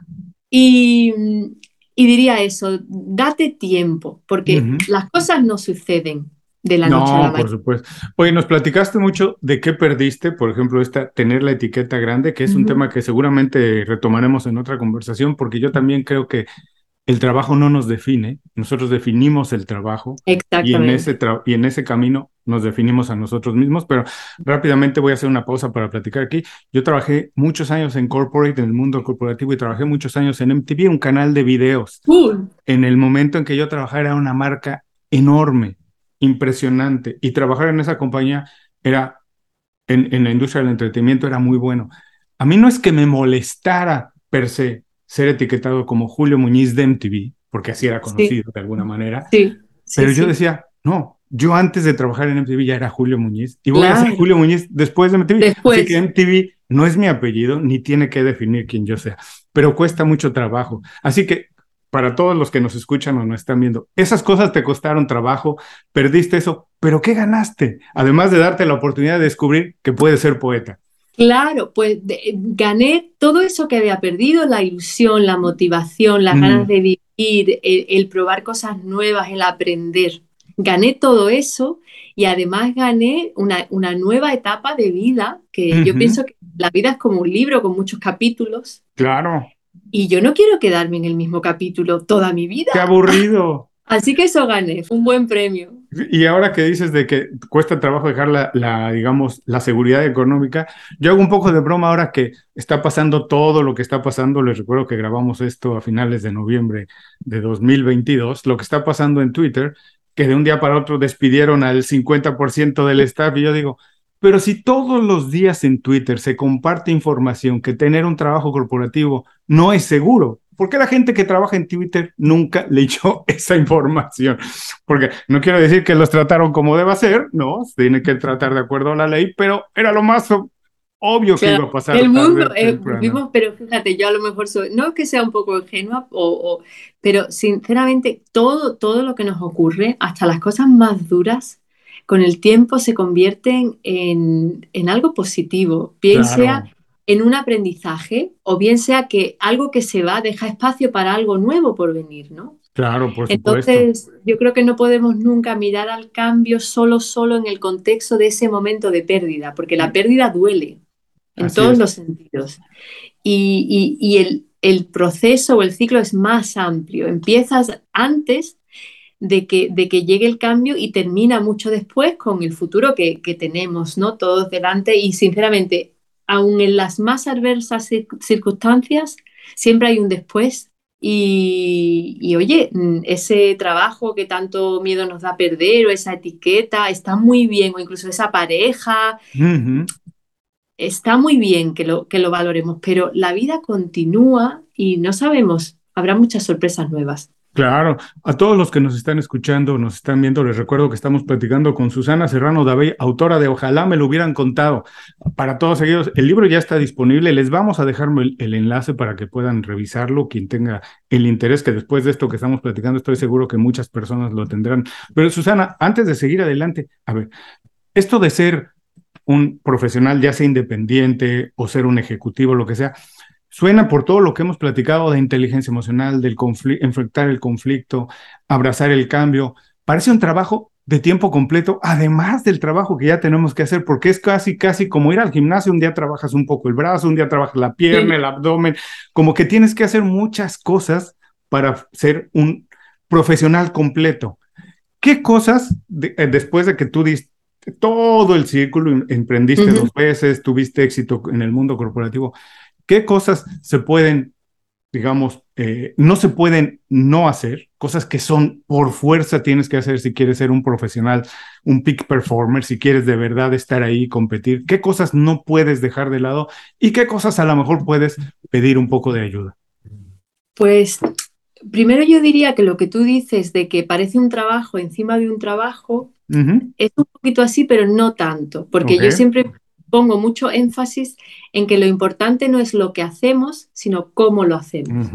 Y, diría eso, date tiempo, porque las cosas no suceden de la noche a la mañana. por supuesto. Oye, nos platicaste mucho de qué perdiste, por ejemplo, esta tener la etiqueta grande, que es un tema que seguramente retomaremos en otra conversación, porque yo también creo que el trabajo no nos define, nosotros definimos el trabajo y en, ese y en ese camino nos definimos a nosotros mismos, pero rápidamente voy a hacer una pausa para platicar aquí. Yo trabajé muchos años en corporate, en el mundo corporativo y trabajé muchos años en MTV, un canal de videos. En el momento en que yo trabajaba era una marca enorme, impresionante y trabajar en esa compañía era, en, en la industria del entretenimiento era muy bueno. A mí no es que me molestara per se, ser etiquetado como Julio Muñiz de MTV, porque así era conocido de alguna manera. Sí, pero yo decía, no, yo antes de trabajar en MTV ya era Julio Muñiz y voy a ser Julio Muñiz después de MTV. Así que MTV no es mi apellido ni tiene que definir quién yo sea, pero cuesta mucho trabajo. Así que para todos los que nos escuchan o nos están viendo, esas cosas te costaron trabajo, perdiste eso, pero ¿qué ganaste? Además de darte la oportunidad de descubrir que puedes ser poeta. Claro, pues gané todo eso que había perdido, la ilusión, la motivación, las ganas mm. de vivir, el, probar cosas nuevas, el aprender. Gané todo eso y además gané una, una nueva etapa de vida, que yo pienso que la vida es como un libro con muchos capítulos. Claro. Y yo no quiero quedarme en el mismo capítulo toda mi vida. Qué aburrido. Así que eso gané, un buen premio. Y ahora que dices de que cuesta trabajo dejar la, digamos, la seguridad económica, yo hago un poco de broma ahora que está pasando todo lo que está pasando. Les recuerdo que grabamos esto a finales de noviembre de 2022. Lo que está pasando en Twitter, que de un día para otro despidieron al 50% del staff. Y yo digo, pero si todos los días en Twitter se comparte información que tener un trabajo corporativo no es seguro, ¿Por qué la gente que trabaja en Twitter nunca leyó esa información? Porque no quiero decir que los trataron como deba ser, no, se tiene que tratar de acuerdo a la ley, pero era lo más obvio que iba a pasar. El mundo, eh, pero fíjate, yo a lo mejor soy, no que sea un poco ingenua, o, pero sinceramente todo, todo lo que nos ocurre, hasta las cosas más duras, con el tiempo se convierten en, en algo positivo, bien sea en un aprendizaje o bien sea que algo que se va deja espacio para algo nuevo por venir, ¿no? Claro, por supuesto. Entonces, yo creo que no podemos nunca mirar al cambio solo, solo en el contexto de ese momento de pérdida, porque la pérdida duele en todos los sentidos. Y, el, el, proceso o el ciclo es más amplio. Empiezas antes de que, de que llegue el cambio y termina mucho después con el futuro que, que tenemos, ¿no? Todos delante. Y sinceramente, aún en las más adversas circunstancias, siempre hay un después. Y, oye, mm, ese trabajo que tanto miedo nos da perder o esa etiqueta está muy bien, o incluso esa pareja, está muy bien que lo, que lo valoremos, pero la vida continúa y no sabemos, habrá muchas sorpresas nuevas. Claro, a todos los que nos están escuchando, nos están viendo, les recuerdo que estamos platicando con Susana Serrano Davey, autora de Ojalá me lo hubieran contado. Para todos ellos, el libro ya está disponible, les vamos a dejar el, enlace para que puedan revisarlo, quien tenga el interés, que después de esto que estamos platicando, estoy seguro que muchas personas lo tendrán. Pero Susana, antes de seguir adelante, a ver, esto de ser un profesional, ya sea independiente o ser un ejecutivo, lo que sea, Suena por todo lo que hemos platicado de inteligencia emocional, del enfrentar el conflicto, abrazar el cambio. Parece un trabajo de tiempo completo, además del trabajo que ya tenemos que hacer, porque es casi, casi como ir al gimnasio, un día trabajas un poco el brazo, un día trabajas la pierna, el abdomen, como que tienes que hacer muchas cosas para ser un profesional completo. ¿Qué cosas, eh, después de que tú diste todo el círculo, emprendiste dos veces, tuviste éxito en el mundo corporativo, ¿Qué cosas se pueden, digamos, eh, no se pueden no hacer? Cosas que son por fuerza tienes que hacer si quieres ser un profesional, un peak performer, si quieres de verdad estar ahí y competir. ¿Qué cosas no puedes dejar de lado y qué cosas a lo mejor puedes pedir un poco de ayuda? Pues primero yo diría que lo que tú dices de que parece un trabajo encima de un trabajo es un poquito así, pero no tanto, porque yo siempre pongo mucho énfasis en que lo importante no es lo que hacemos, sino cómo lo hacemos.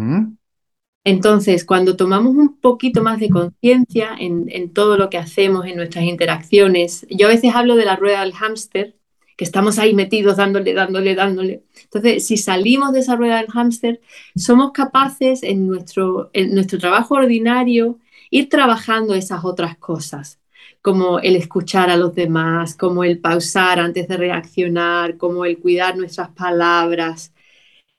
Entonces, cuando tomamos un poquito más de conciencia en, en, todo lo que hacemos, en nuestras interacciones, yo a veces hablo de la rueda del hámster, que estamos ahí metidos dándole, dándole, dándole. Entonces, si salimos de esa rueda del hámster, somos capaces en nuestro, en nuestro trabajo ordinario ir trabajando esas otras cosas, como el escuchar a los demás, como el pausar antes de reaccionar, como el cuidar nuestras palabras,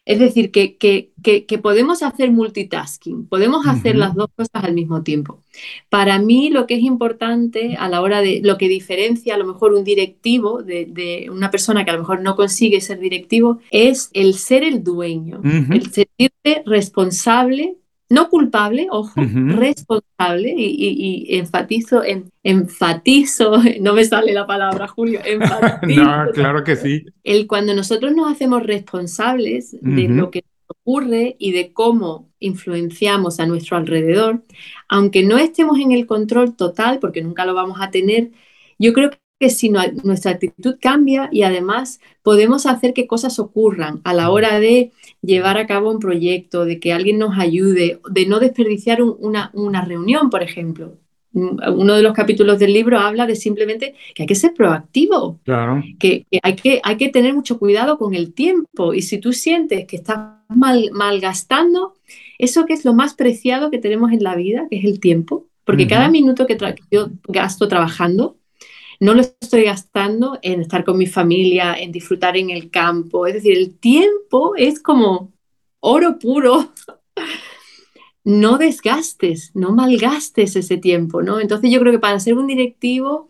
es decir, que, que, podemos hacer multitasking, podemos hacer las dos cosas al mismo tiempo. Para mí lo que es importante a la hora de lo que diferencia a lo mejor un directivo de, una persona que a lo mejor no consigue ser directivo es el ser el dueño, el sentirte responsable no culpable, ojo, responsable, y, enfatizo, en, enfatizo, no me sale la palabra, Julio, enfatizo. no, claro que sí. El cuando nosotros nos hacemos responsables de lo que ocurre y de cómo influenciamos a nuestro alrededor, aunque no estemos en el control total, porque nunca lo vamos a tener, yo creo que que si nuestra actitud cambia y además podemos hacer que cosas ocurran a la hora de llevar a cabo un proyecto, de que alguien nos ayude, de no desperdiciar una, una reunión, por ejemplo. Mm, uno de los capítulos del libro habla de simplemente que hay que ser proactivo, claro. que, hay que hay que tener mucho cuidado con el tiempo. Y si tú sientes que estás mal, malgastando, eso que es lo más preciado que tenemos en la vida, que es el tiempo, porque cada minuto que yo gasto trabajando, no lo estoy gastando en estar con mi familia, en disfrutar en el campo. Es decir, el tiempo es como oro puro. No desgastes, no malgastes ese tiempo, ¿no? Entonces yo creo que para ser un directivo,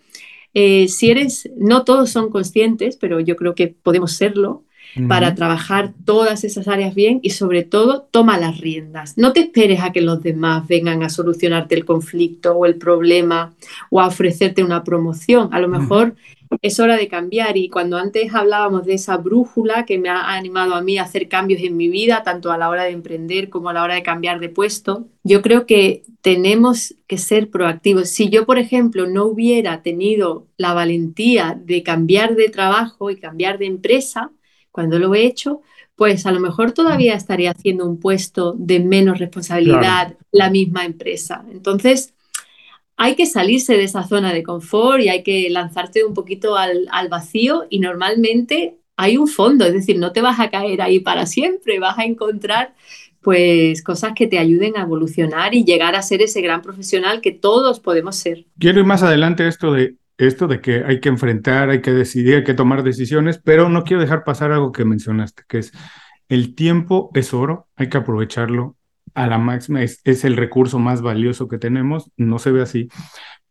eh, si eres, no todos son conscientes, pero yo creo que podemos serlo, para trabajar todas esas áreas bien y sobre todo toma las riendas. No te esperes a que los demás vengan a solucionarte el conflicto o el problema o a ofrecerte una promoción. A lo mejor es hora de cambiar y cuando antes hablábamos de esa brújula que me ha animado a mí a hacer cambios en mi vida, tanto a la hora de emprender como a la hora de cambiar de puesto, yo creo que tenemos que ser proactivos. Si yo, por ejemplo, no hubiera tenido la valentía de cambiar de trabajo y cambiar de empresa, cuando lo he hecho, pues a lo mejor todavía estaría haciendo un puesto de menos responsabilidad la misma empresa. Entonces, hay que salirse de esa zona de confort y hay que lanzarte un poquito al, vacío y normalmente hay un fondo, es decir, no te vas a caer ahí para siempre, vas a encontrar pues cosas que te ayuden a evolucionar y llegar a ser ese gran profesional que todos podemos ser. Quiero ir más adelante esto de esto de que hay que enfrentar, hay que decidir, hay que tomar decisiones, pero no quiero dejar pasar algo que mencionaste, que es el tiempo es oro, hay que aprovecharlo a la máxima, es, el recurso más valioso que tenemos, no se ve así,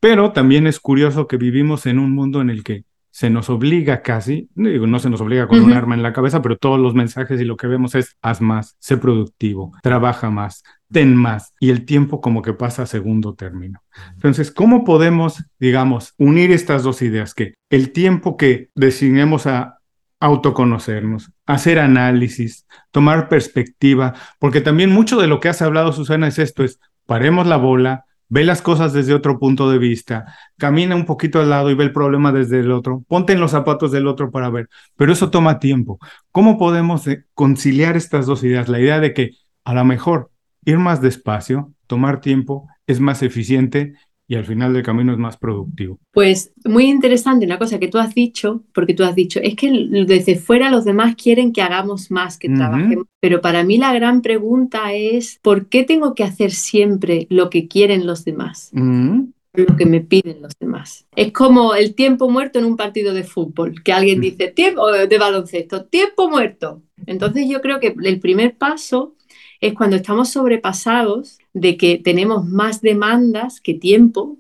pero también es curioso que vivimos en un mundo en el que se nos obliga casi, digo, no se nos obliga con un arma en la cabeza, pero todos los mensajes y lo que vemos es haz más, sé productivo, trabaja más, ten más y el tiempo como que pasa a segundo término. Entonces, ¿cómo podemos, digamos, unir estas dos ideas? Que el tiempo que designemos a autoconocernos, hacer análisis, tomar perspectiva, porque también mucho de lo que has hablado, Susana, es esto, es paremos la bola, ve las cosas desde otro punto de vista, camina un poquito al lado y ve el problema desde el otro, ponte en los zapatos del otro para ver, pero eso toma tiempo. ¿Cómo podemos eh, conciliar estas dos ideas? La idea de que a lo mejor ir más despacio, tomar tiempo, es más eficiente y al final del camino es más productivo. Pues muy interesante una cosa que tú has dicho, porque tú has dicho, es que desde fuera los demás quieren que hagamos más, que trabajemos, pero para mí la gran pregunta es, ¿por qué tengo que hacer siempre lo que quieren los demás? lo que me piden los demás. Es como el tiempo muerto en un partido de fútbol, que alguien dice tiempo de baloncesto, tiempo muerto. Entonces yo creo que el primer paso es cuando estamos sobrepasados de que tenemos más demandas que tiempo,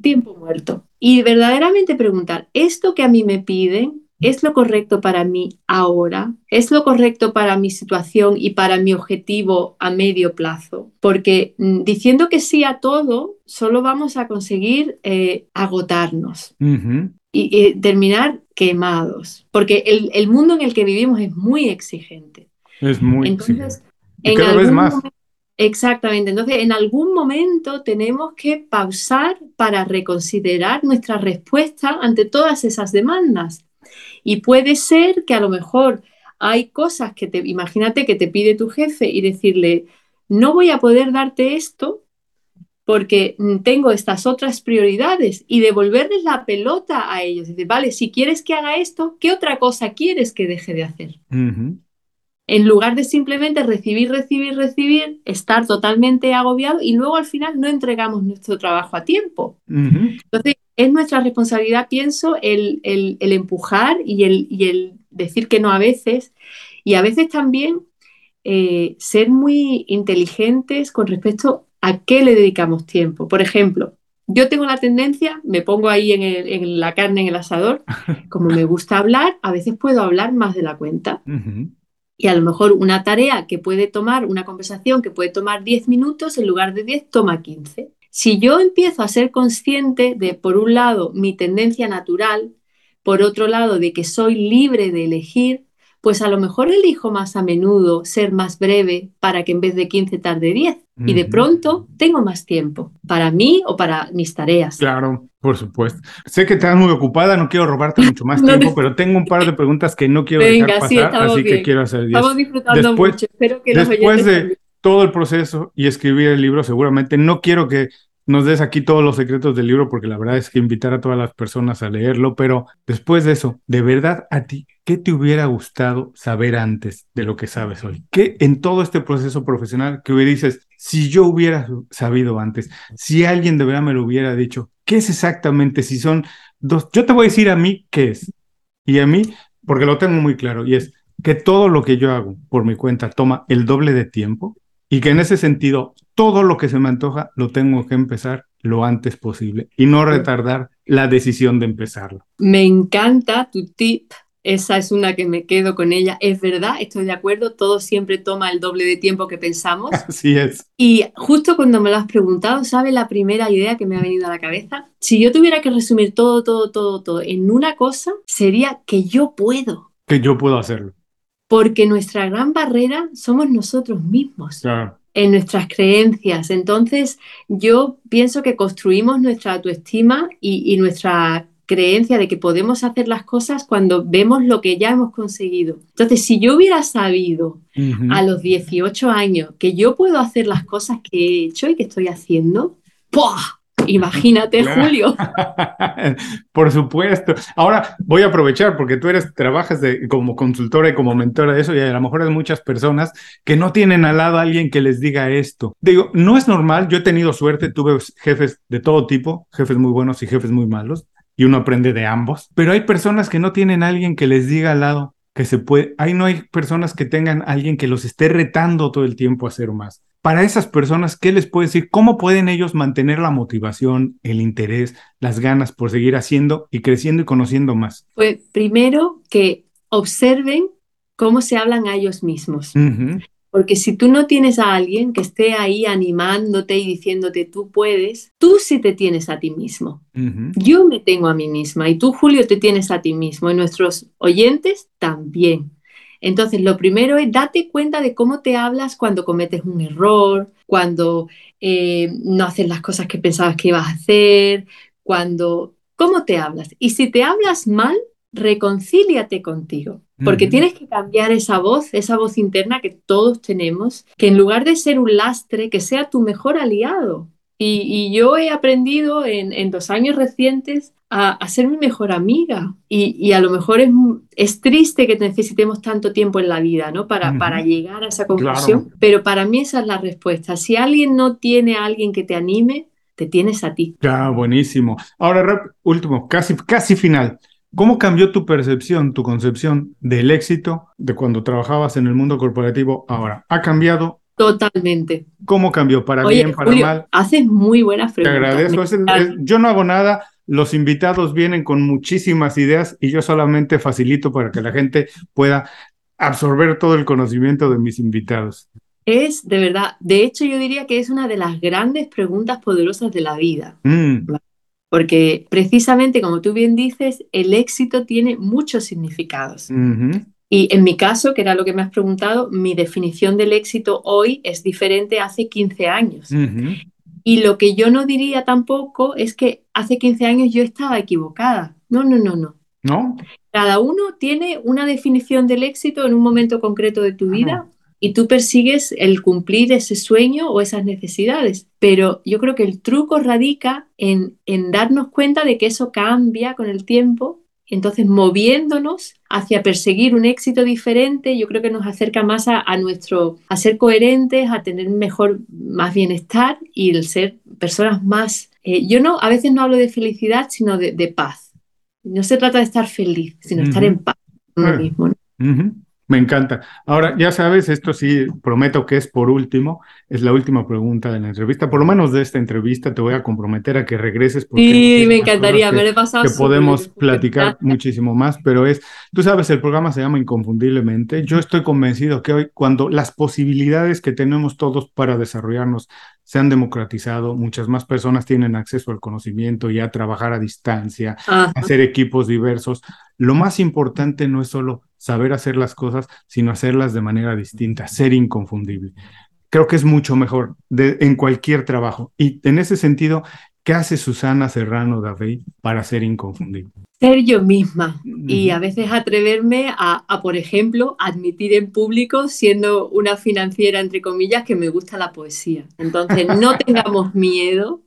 tiempo muerto. Y verdaderamente preguntar, ¿esto que a mí me piden es lo correcto para mí ahora? ¿Es lo correcto para mi situación y para mi objetivo a medio plazo? Porque mm, diciendo que sí a todo, solo vamos a conseguir eh, agotarnos. Y, terminar quemados, porque el, mundo en el que vivimos es muy exigente. Es muy Entonces, exigente. Cada vez más. Exactamente. Entonces, en algún momento tenemos que pausar para reconsiderar nuestra respuesta ante todas esas demandas. Y puede ser que a lo mejor hay cosas que te, imagínate que te pide tu jefe y decirle, no voy a poder darte esto porque tengo estas otras prioridades y devolverles la pelota a ellos. Decir, vale, si quieres que haga esto, ¿qué otra cosa quieres que deje de hacer? En lugar de simplemente recibir, recibir, recibir, estar totalmente agobiado y luego al final no entregamos nuestro trabajo a tiempo. Entonces, es nuestra responsabilidad, pienso, el, empujar y el, el, decir que no a veces y a veces también eh, ser muy inteligentes con respecto a qué le dedicamos tiempo. Por ejemplo, yo tengo la tendencia, me pongo ahí en, la carne en el asador, como me gusta hablar, a veces puedo hablar más de la cuenta. Y a lo mejor una tarea que puede tomar, una conversación que puede tomar 10 minutos, en lugar de 10, toma 15. Si yo empiezo a ser consciente de, por un lado, mi tendencia natural, por otro lado, de que soy libre de elegir, pues a lo mejor elijo más a menudo ser más breve para que en vez de 15 tarde 10. Y de pronto tengo más tiempo para mí o para mis tareas. Claro, por supuesto. Sé que estás muy ocupada, no quiero robarte mucho más tiempo, pero tengo un par de preguntas que no quiero dejar pasar, así que quiero hacer. Estamos disfrutando mucho. Espero que después de todo el proceso y escribir el libro, seguramente no quiero que nos des aquí todos los secretos del libro, porque la verdad es que invitar a todas las personas a leerlo, pero después de eso, de verdad a ti, ¿qué te hubiera gustado saber antes de lo que sabes hoy? ¿Qué en todo este proceso profesional que dices, si yo hubiera sabido antes, si alguien de verdad me lo hubiera dicho, ¿qué es exactamente? Si son dos, yo te voy a decir a mí qué es. Y a mí, porque lo tengo muy claro, y es que todo lo que yo hago por mi cuenta toma el doble de tiempo y que en ese sentido todo lo que se me antoja lo tengo que empezar lo antes posible y no retardar la decisión de empezarlo. Me encanta tu tip. Esa es una que me quedo con ella. Es verdad, estoy de acuerdo, todo siempre toma el doble de tiempo que pensamos. Así es. Y justo cuando me lo has preguntado, ¿sabe la primera idea que me ha venido a la cabeza? Si yo tuviera que resumir todo, todo, todo, todo en una cosa, sería que yo puedo. Que yo puedo hacerlo. Porque nuestra gran barrera somos nosotros mismos. En nuestras creencias. Entonces, yo pienso que construimos nuestra autoestima y, nuestra creencia de que podemos hacer las cosas cuando vemos lo que ya hemos conseguido. Entonces, si yo hubiera sabido a los 18 años que yo puedo hacer las cosas que he hecho y que estoy haciendo, ¡puah! Imagínate, Julio. Por supuesto. Ahora voy a aprovechar porque tú eres, trabajas de, como consultora y como mentora de eso y a lo mejor hay muchas personas que no tienen al lado a alguien que les diga esto. Digo, no es normal, yo he tenido suerte, tuve jefes de todo tipo, jefes muy buenos y jefes muy malos, y uno aprende de ambos, pero hay personas que no tienen a alguien que les diga al lado que se puede, ahí no hay personas que tengan alguien que los esté retando todo el tiempo a hacer más para esas personas, ¿qué les puede decir? ¿Cómo pueden ellos mantener la motivación, el interés, las ganas por seguir haciendo y creciendo y conociendo más? Pues primero que observen cómo se hablan a ellos mismos. Porque si tú no tienes a alguien que esté ahí animándote y diciéndote tú puedes, tú sí te tienes a ti mismo. Yo me tengo a mí misma y tú, Julio, te tienes a ti mismo y nuestros oyentes también. Entonces, lo primero es date cuenta de cómo te hablas cuando cometes un error, cuando eh, no haces las cosas que pensabas que ibas a hacer, cuando, ¿cómo te hablas? Y si te hablas mal, reconcíliate contigo, porque tienes que cambiar esa voz, esa voz interna que todos tenemos, que en lugar de ser un lastre, que sea tu mejor aliado. Y, yo he aprendido en, en los años recientes a, ser mi mejor amiga. Y, a lo mejor es, es, triste que necesitemos tanto tiempo en la vida, ¿no? Para, para llegar a esa conclusión. Pero para mí esa es la respuesta. Si alguien no tiene a alguien que te anime, te tienes a ti. Ya, buenísimo. Ahora, último, casi, casi final. ¿Cómo cambió tu percepción, tu concepción del éxito de cuando trabajabas en el mundo corporativo ahora? ¿Ha cambiado Totalmente. ¿Cómo cambió? ¿Para bien, para mal? Haces muy buenas preguntas. Te agradezco. yo no hago nada, los invitados vienen con muchísimas ideas y yo solamente facilito para que la gente pueda absorber todo el conocimiento de mis invitados. Es de verdad, de hecho yo diría que es una de las grandes preguntas poderosas de la vida. Mm. Porque precisamente como tú bien dices, el éxito tiene muchos significados. Y en mi caso, que era lo que me has preguntado, mi definición del éxito hoy es diferente hace 15 años. Y lo que yo no diría tampoco es que hace 15 años yo estaba equivocada. No, no, no, no. ¿No? Cada uno tiene una definición del éxito en un momento concreto de tu ah, vida y tú persigues el cumplir ese sueño o esas necesidades. Pero yo creo que el truco radica en, en darnos cuenta de que eso cambia con el tiempo. Entonces, moviéndonos hacia perseguir un éxito diferente, yo creo que nos acerca más a, nuestro, a ser coherentes, a tener mejor, más bienestar y el ser personas más. Eh, yo no, a veces no hablo de felicidad, sino de, paz. No se trata de estar feliz, sino estar en paz con uno mismo. Me encanta. Ahora, ya sabes, esto sí, prometo que es por último, es la última pregunta de la entrevista, por lo menos de esta entrevista te voy a comprometer a que regreses. Porque sí, me encantaría, me lo he pasado. Que podemos platicar muchísimo más, pero es, tú sabes, el programa se llama Inconfundiblemente. Yo estoy convencido que hoy, cuando las posibilidades que tenemos todos para desarrollarnos se han democratizado, muchas más personas tienen acceso al conocimiento y a trabajar a distancia, a hacer equipos diversos. Lo más importante no es solo saber hacer las cosas, sino hacerlas de manera distinta, ser inconfundible. Creo que es mucho mejor en cualquier trabajo. Y en ese sentido, ¿qué hace Susana Serrano Davey para ser inconfundible? Ser yo misma y a veces atreverme a, a, por ejemplo, admitir en público, siendo una financiera, entre comillas, que me gusta la poesía. Entonces, no tengamos miedo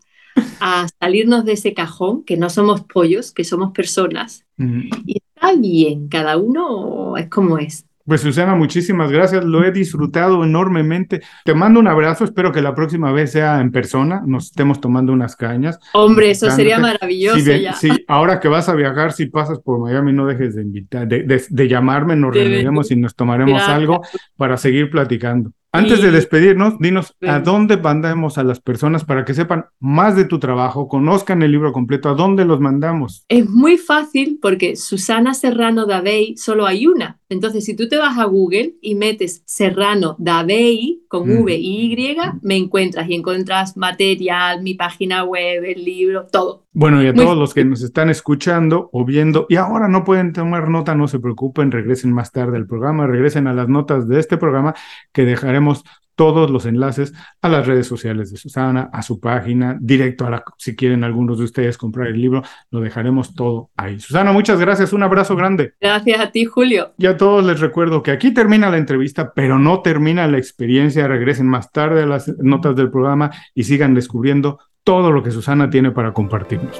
a salirnos de ese cajón, que no somos pollos, que somos personas. Y está bien, cada uno es como es. Pues Susana, muchísimas gracias, lo he disfrutado enormemente. Te mando un abrazo, espero que la próxima vez sea en persona, nos estemos tomando unas cañas. Hombre, eso sería maravilloso. Sí, ahora que vas a viajar, si pasas por Miami, no dejes de invitar, de, llamarme, nos reuniremos y nos tomaremos algo para seguir platicando. Antes de despedirnos, dinos a dónde mandamos a las personas para que sepan más de tu trabajo, conozcan el libro completo, a dónde los mandamos. Es muy fácil porque Susana Serrano Davey solo hay una. Entonces, si tú te vas a Google y metes Serrano Davey con V y Y, me encuentras y encuentras material, mi página web, el libro, todo. Bueno, y a todos los que nos están escuchando o viendo y ahora no pueden tomar nota, no se preocupen, regresen más tarde al programa, regresen a las notas de este programa que dejaremos todos los enlaces a las redes sociales de Susana, a su página, directo a la, si quieren algunos de ustedes comprar el libro, lo dejaremos todo ahí. Susana, muchas gracias, un abrazo grande. Gracias a ti, Julio. Y a todos les recuerdo que aquí termina la entrevista, pero no termina la experiencia. Regresen más tarde a las notas del programa y sigan descubriendo todo lo que Susana tiene para compartirnos.